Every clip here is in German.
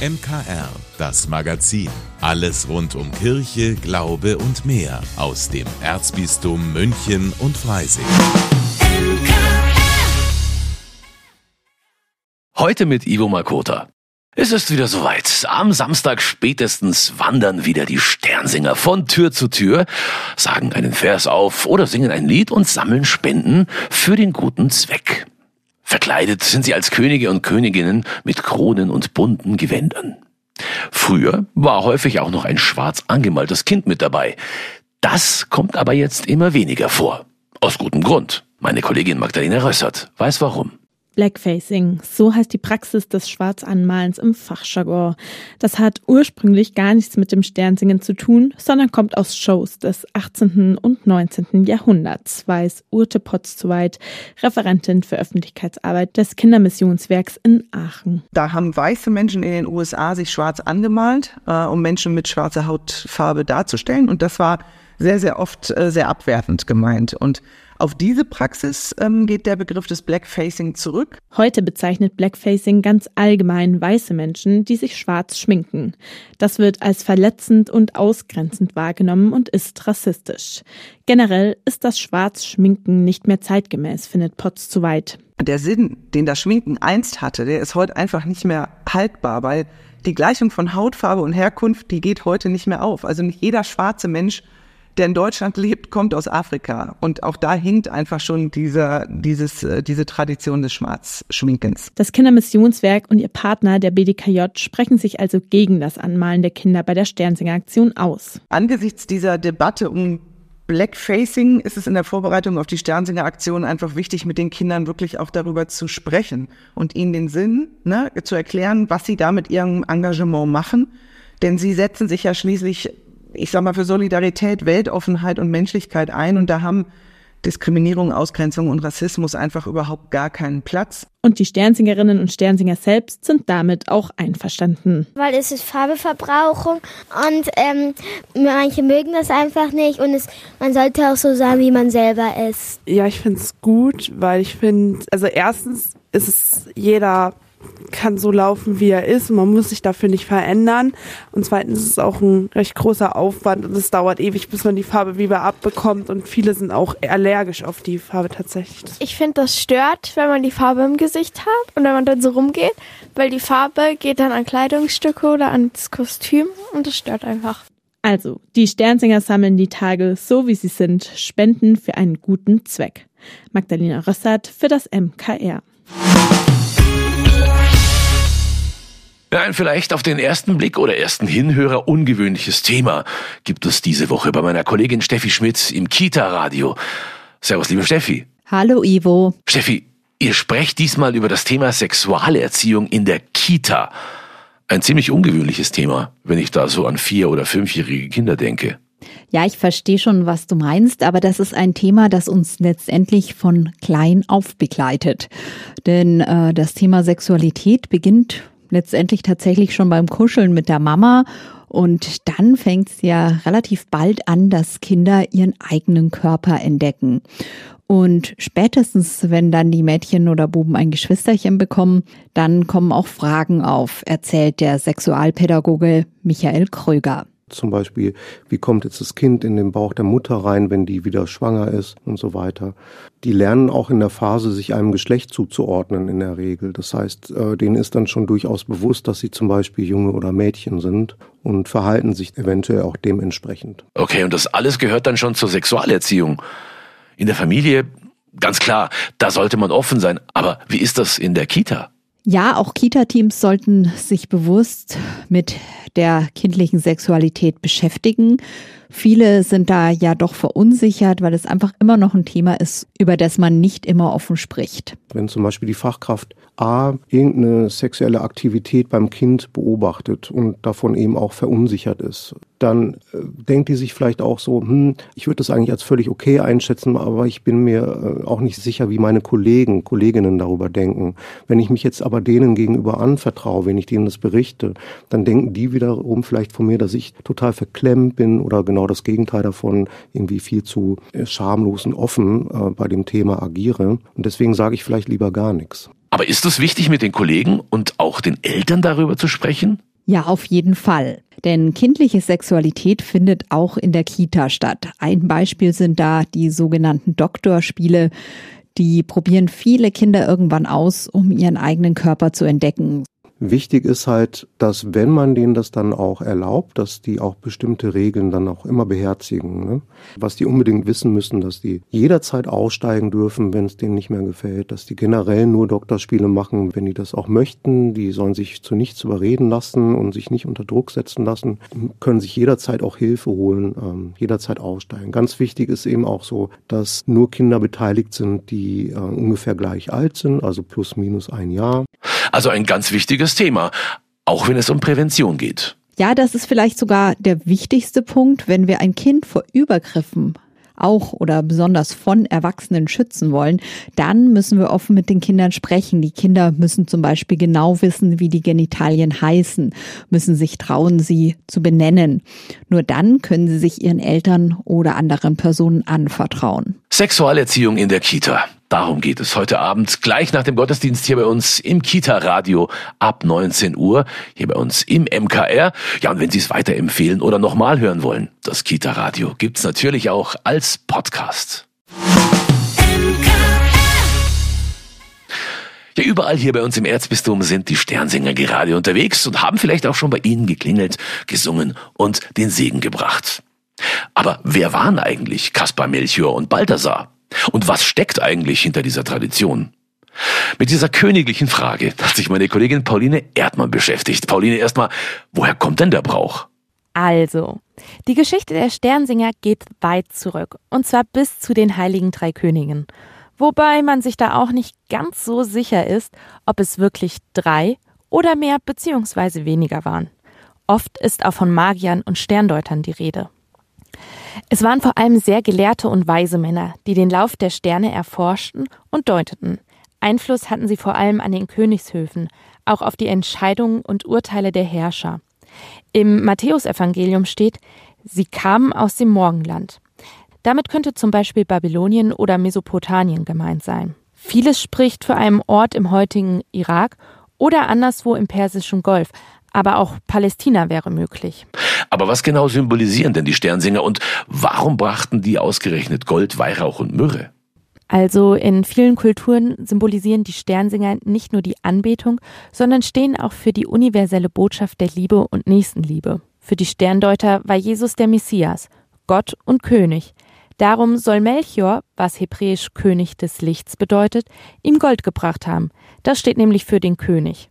MKR, das Magazin. Alles rund um Kirche, Glaube und mehr aus dem Erzbistum München und Freising. Heute mit Ivo Makota. Es ist wieder soweit. Am Samstag spätestens wandern wieder die Sternsinger von Tür zu Tür, sagen einen Vers auf oder singen ein Lied und sammeln Spenden für den guten Zweck. Verkleidet sind sie als Könige und Königinnen mit Kronen und bunten Gewändern. Früher war häufig auch noch ein schwarz angemaltes Kind mit dabei. Das kommt aber jetzt immer weniger vor. Aus gutem Grund. Meine Kollegin Magdalena Rössert weiß warum. Blackfacing, so heißt die Praxis des Schwarzanmalens im Fachjargon. Das hat ursprünglich gar nichts mit dem Sternsingen zu tun, sondern kommt aus Shows des 18. und 19. Jahrhunderts, weiß Urte Potzweit, Referentin für Öffentlichkeitsarbeit des Kindermissionswerks in Aachen. Da haben weiße Menschen in den USA sich schwarz angemalt, äh, um Menschen mit schwarzer Hautfarbe darzustellen. Und das war sehr, sehr oft äh, sehr abwertend gemeint. Und auf diese Praxis ähm, geht der Begriff des Blackfacing zurück. Heute bezeichnet Blackfacing ganz allgemein weiße Menschen, die sich schwarz schminken. Das wird als verletzend und ausgrenzend wahrgenommen und ist rassistisch. Generell ist das Schwarzschminken nicht mehr zeitgemäß, findet Potts zu weit. Der Sinn, den das Schminken einst hatte, der ist heute einfach nicht mehr haltbar, weil die Gleichung von Hautfarbe und Herkunft, die geht heute nicht mehr auf. Also nicht jeder schwarze Mensch der in Deutschland lebt, kommt aus Afrika. Und auch da hinkt einfach schon dieser, dieses, äh, diese Tradition des Schwarzschminkens. Das Kindermissionswerk und ihr Partner, der BDKJ, sprechen sich also gegen das Anmalen der Kinder bei der Sternsinger-Aktion aus. Angesichts dieser Debatte um Blackfacing ist es in der Vorbereitung auf die Sternsinger-Aktion einfach wichtig, mit den Kindern wirklich auch darüber zu sprechen und ihnen den Sinn ne, zu erklären, was sie da mit ihrem Engagement machen. Denn sie setzen sich ja schließlich ich sag mal, für Solidarität, Weltoffenheit und Menschlichkeit ein. Und da haben Diskriminierung, Ausgrenzung und Rassismus einfach überhaupt gar keinen Platz. Und die Sternsingerinnen und Sternsinger selbst sind damit auch einverstanden. Weil es ist Farbeverbrauchung und ähm, manche mögen das einfach nicht und es, man sollte auch so sein, wie man selber ist. Ja, ich finde es gut, weil ich finde, also erstens ist es jeder kann so laufen, wie er ist. Man muss sich dafür nicht verändern. Und zweitens ist es auch ein recht großer Aufwand und es dauert ewig, bis man die Farbe wieder abbekommt. Und viele sind auch allergisch auf die Farbe tatsächlich. Ich finde, das stört, wenn man die Farbe im Gesicht hat und wenn man dann so rumgeht, weil die Farbe geht dann an Kleidungsstücke oder ans Kostüm und das stört einfach. Also, die Sternsinger sammeln die Tage so wie sie sind, spenden für einen guten Zweck. Magdalena Rössert für das MKR. Ein vielleicht auf den ersten Blick oder ersten Hinhörer ungewöhnliches Thema gibt es diese Woche bei meiner Kollegin Steffi Schmidt im Kita-Radio. Servus, liebe Steffi. Hallo, Ivo. Steffi, ihr sprecht diesmal über das Thema Sexualerziehung in der Kita. Ein ziemlich ungewöhnliches Thema, wenn ich da so an vier- oder fünfjährige Kinder denke. Ja, ich verstehe schon, was du meinst, aber das ist ein Thema, das uns letztendlich von klein auf begleitet. Denn äh, das Thema Sexualität beginnt letztendlich tatsächlich schon beim Kuscheln mit der Mama. Und dann fängt es ja relativ bald an, dass Kinder ihren eigenen Körper entdecken. Und spätestens, wenn dann die Mädchen oder Buben ein Geschwisterchen bekommen, dann kommen auch Fragen auf, erzählt der Sexualpädagoge Michael Kröger. Zum Beispiel, wie kommt jetzt das Kind in den Bauch der Mutter rein, wenn die wieder schwanger ist und so weiter. Die lernen auch in der Phase, sich einem Geschlecht zuzuordnen in der Regel. Das heißt, äh, denen ist dann schon durchaus bewusst, dass sie zum Beispiel Junge oder Mädchen sind und verhalten sich eventuell auch dementsprechend. Okay, und das alles gehört dann schon zur Sexualerziehung. In der Familie, ganz klar, da sollte man offen sein. Aber wie ist das in der Kita? Ja, auch Kita-Teams sollten sich bewusst mit der kindlichen Sexualität beschäftigen. Viele sind da ja doch verunsichert, weil es einfach immer noch ein Thema ist, über das man nicht immer offen spricht. Wenn zum Beispiel die Fachkraft A irgendeine sexuelle Aktivität beim Kind beobachtet und davon eben auch verunsichert ist, dann äh, denkt die sich vielleicht auch so, hm, ich würde das eigentlich als völlig okay einschätzen, aber ich bin mir äh, auch nicht sicher, wie meine Kollegen, Kolleginnen darüber denken. Wenn ich mich jetzt aber denen gegenüber anvertraue, wenn ich denen das berichte, dann denken die wiederum vielleicht von mir, dass ich total verklemmt bin oder genau das Gegenteil davon, irgendwie viel zu äh, schamlos und offen äh, bei dem Thema agiere. Und deswegen sage ich vielleicht lieber gar nichts. Aber ist es wichtig, mit den Kollegen und auch den Eltern darüber zu sprechen? Ja, auf jeden Fall. Denn kindliche Sexualität findet auch in der Kita statt. Ein Beispiel sind da die sogenannten Doktorspiele. Die probieren viele Kinder irgendwann aus, um ihren eigenen Körper zu entdecken. Wichtig ist halt, dass wenn man denen das dann auch erlaubt, dass die auch bestimmte Regeln dann auch immer beherzigen. Ne? Was die unbedingt wissen müssen, dass die jederzeit aussteigen dürfen, wenn es denen nicht mehr gefällt, dass die generell nur Doktorspiele machen, wenn die das auch möchten. Die sollen sich zu nichts überreden lassen und sich nicht unter Druck setzen lassen, können sich jederzeit auch Hilfe holen, ähm, jederzeit aussteigen. Ganz wichtig ist eben auch so, dass nur Kinder beteiligt sind, die äh, ungefähr gleich alt sind, also plus minus ein Jahr. Also ein ganz wichtiges Thema, auch wenn es um Prävention geht. Ja, das ist vielleicht sogar der wichtigste Punkt, wenn wir ein Kind vor Übergriffen auch oder besonders von Erwachsenen schützen wollen, dann müssen wir offen mit den Kindern sprechen. Die Kinder müssen zum Beispiel genau wissen, wie die Genitalien heißen, müssen sich trauen, sie zu benennen. Nur dann können sie sich ihren Eltern oder anderen Personen anvertrauen. Sexualerziehung in der Kita. Darum geht es heute Abend, gleich nach dem Gottesdienst hier bei uns im Kita-Radio ab 19 Uhr, hier bei uns im MKR. Ja, und wenn Sie es weiterempfehlen oder nochmal hören wollen, das Kita-Radio gibt's natürlich auch als Podcast. Ja, überall hier bei uns im Erzbistum sind die Sternsinger gerade unterwegs und haben vielleicht auch schon bei Ihnen geklingelt, gesungen und den Segen gebracht. Aber wer waren eigentlich Kaspar Melchior und Balthasar? Und was steckt eigentlich hinter dieser Tradition? Mit dieser königlichen Frage hat sich meine Kollegin Pauline Erdmann beschäftigt. Pauline, erstmal, woher kommt denn der Brauch? Also, die Geschichte der Sternsinger geht weit zurück, und zwar bis zu den heiligen drei Königen. Wobei man sich da auch nicht ganz so sicher ist, ob es wirklich drei oder mehr beziehungsweise weniger waren. Oft ist auch von Magiern und Sterndeutern die Rede. Es waren vor allem sehr gelehrte und weise Männer, die den Lauf der Sterne erforschten und deuteten. Einfluss hatten sie vor allem an den Königshöfen, auch auf die Entscheidungen und Urteile der Herrscher. Im Matthäusevangelium steht, sie kamen aus dem Morgenland. Damit könnte zum Beispiel Babylonien oder Mesopotamien gemeint sein. Vieles spricht für einen Ort im heutigen Irak oder anderswo im Persischen Golf, aber auch Palästina wäre möglich. Aber was genau symbolisieren denn die Sternsinger und warum brachten die ausgerechnet Gold, Weihrauch und Myrrhe? Also in vielen Kulturen symbolisieren die Sternsinger nicht nur die Anbetung, sondern stehen auch für die universelle Botschaft der Liebe und Nächstenliebe. Für die Sterndeuter war Jesus der Messias, Gott und König. Darum soll Melchior, was hebräisch König des Lichts bedeutet, ihm Gold gebracht haben. Das steht nämlich für den König.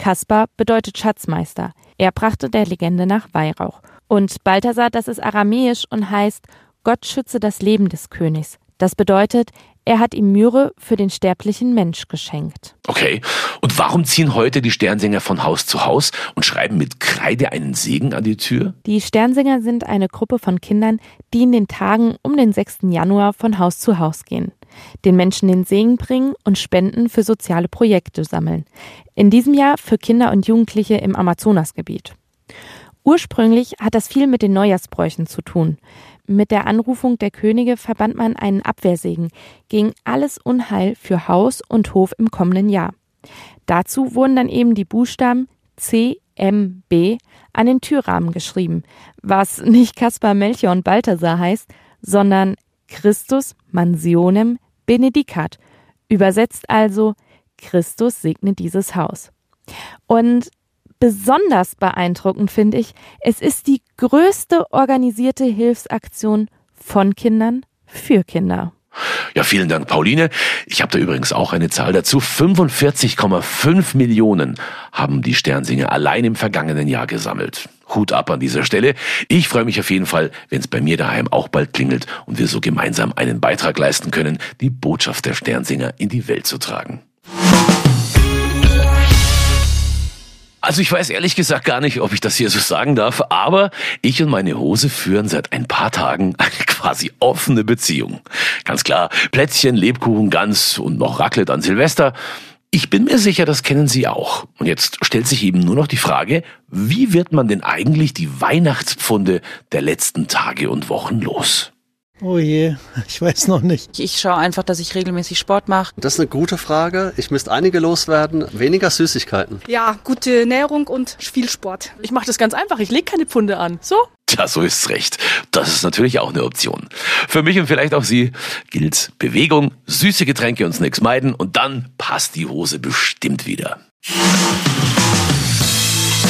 Kaspar bedeutet Schatzmeister. Er brachte der Legende nach Weihrauch. Und Balthasar, das ist aramäisch und heißt Gott schütze das Leben des Königs. Das bedeutet, er hat ihm Myrrhe für den sterblichen Mensch geschenkt. Okay. Und warum ziehen heute die Sternsinger von Haus zu Haus und schreiben mit Kreide einen Segen an die Tür? Die Sternsinger sind eine Gruppe von Kindern, die in den Tagen um den 6. Januar von Haus zu Haus gehen den Menschen den Segen bringen und Spenden für soziale Projekte sammeln. In diesem Jahr für Kinder und Jugendliche im Amazonasgebiet. Ursprünglich hat das viel mit den Neujahrsbräuchen zu tun. Mit der Anrufung der Könige verband man einen Abwehrsegen gegen alles Unheil für Haus und Hof im kommenden Jahr. Dazu wurden dann eben die Buchstaben C, M, B an den Türrahmen geschrieben, was nicht Kaspar Melchior und Balthasar heißt, sondern Christus mansionem benedicat. Übersetzt also, Christus segne dieses Haus. Und besonders beeindruckend finde ich, es ist die größte organisierte Hilfsaktion von Kindern für Kinder. Ja, vielen Dank, Pauline. Ich habe da übrigens auch eine Zahl dazu. 45,5 Millionen haben die Sternsinger allein im vergangenen Jahr gesammelt. Hut ab an dieser Stelle. Ich freue mich auf jeden Fall, wenn es bei mir daheim auch bald klingelt und wir so gemeinsam einen Beitrag leisten können, die Botschaft der Sternsinger in die Welt zu tragen. Also ich weiß ehrlich gesagt gar nicht, ob ich das hier so sagen darf, aber ich und meine Hose führen seit ein paar Tagen eine quasi offene Beziehung. Ganz klar, Plätzchen, Lebkuchen, Gans und noch Raclette an Silvester. Ich bin mir sicher, das kennen Sie auch. Und jetzt stellt sich eben nur noch die Frage, wie wird man denn eigentlich die Weihnachtspfunde der letzten Tage und Wochen los? Oh je, ich weiß noch nicht. Ich schaue einfach, dass ich regelmäßig Sport mache. Das ist eine gute Frage. Ich müsste einige loswerden. Weniger Süßigkeiten. Ja, gute Ernährung und viel Sport. Ich mache das ganz einfach. Ich lege keine Pfunde an. So? Tja, so ist's recht. Das ist natürlich auch eine Option. Für mich und vielleicht auch Sie gilt Bewegung, süße Getränke und Snacks meiden und dann passt die Hose bestimmt wieder.